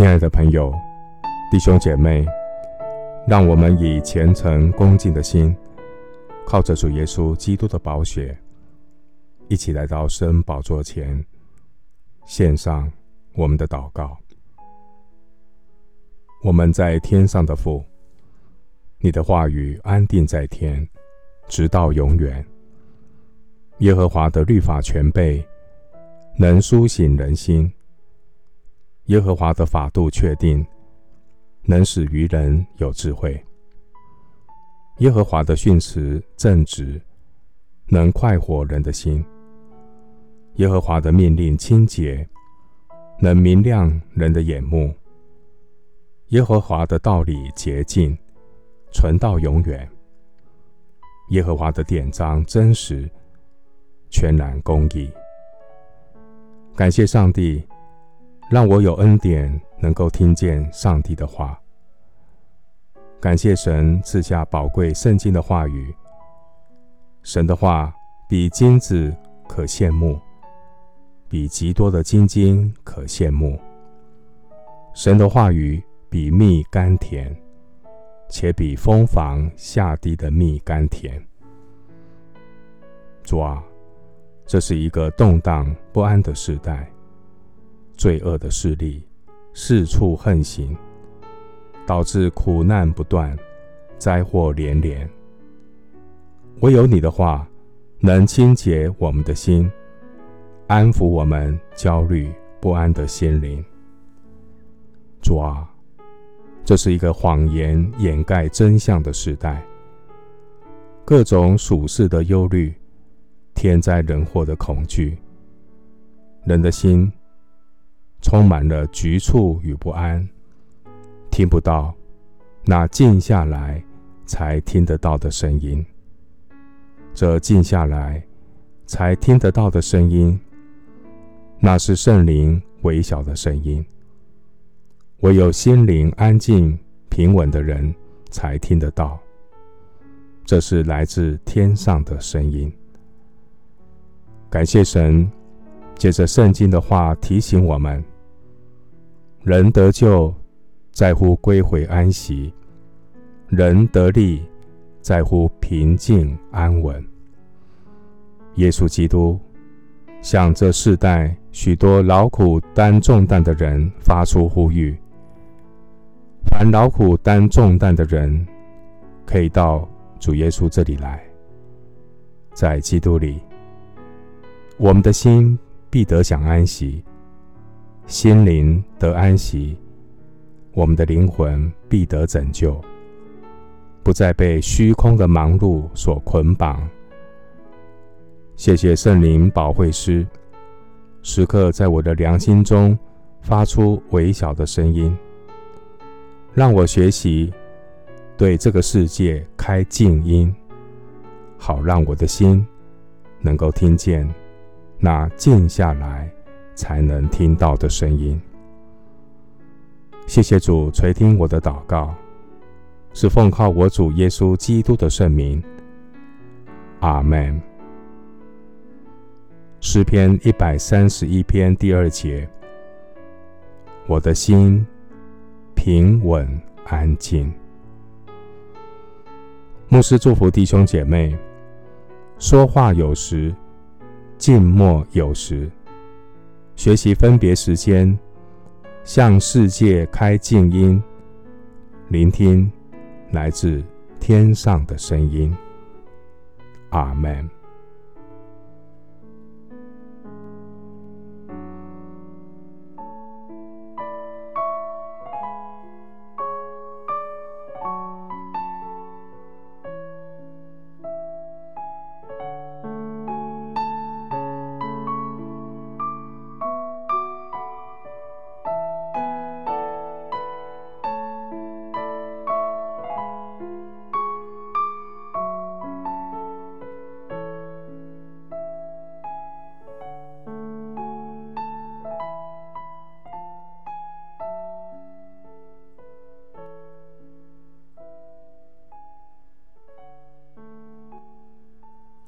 亲爱的朋友、弟兄姐妹，让我们以虔诚恭敬的心，靠着主耶稣基督的宝血，一起来到圣宝座前，献上我们的祷告。我们在天上的父，你的话语安定在天，直到永远。耶和华的律法全备，能苏醒人心。耶和华的法度确定，能使愚人有智慧。耶和华的训词正直，能快活人的心。耶和华的命令清洁，能明亮人的眼目。耶和华的道理洁净，存到永远。耶和华的典章真实，全然公义。感谢上帝。让我有恩典，能够听见上帝的话。感谢神赐下宝贵圣经的话语。神的话比金子可羡慕，比极多的金金可羡慕。神的话语比蜜甘甜，且比蜂房下滴的蜜甘甜。主啊，这是一个动荡不安的时代。罪恶的势力四处横行，导致苦难不断，灾祸连连。唯有你的话能清洁我们的心，安抚我们焦虑不安的心灵。主啊，这是一个谎言掩盖真相的时代，各种属世的忧虑，天灾人祸的恐惧，人的心。充满了局促与不安，听不到那静下来才听得到的声音。这静下来才听得到的声音，那是圣灵微小的声音。唯有心灵安静平稳的人才听得到。这是来自天上的声音。感谢神，借着圣经的话提醒我们。人得救，在乎归回安息；人得力，在乎平静安稳。耶稣基督向这世代许多劳苦担重担的人发出呼吁：凡劳苦担重担的人，可以到主耶稣这里来。在基督里，我们的心必得享安息。心灵得安息，我们的灵魂必得拯救，不再被虚空的忙碌所捆绑。谢谢圣灵保惠师，时刻在我的良心中发出微小的声音，让我学习对这个世界开静音，好让我的心能够听见那静下来。才能听到的声音。谢谢主垂听我的祷告，是奉靠我主耶稣基督的圣名。阿门。诗篇一百三十一篇第二节：我的心平稳安静。牧师祝福弟兄姐妹：说话有时，静默有时。学习分别时间，向世界开静音，聆听来自天上的声音。阿门。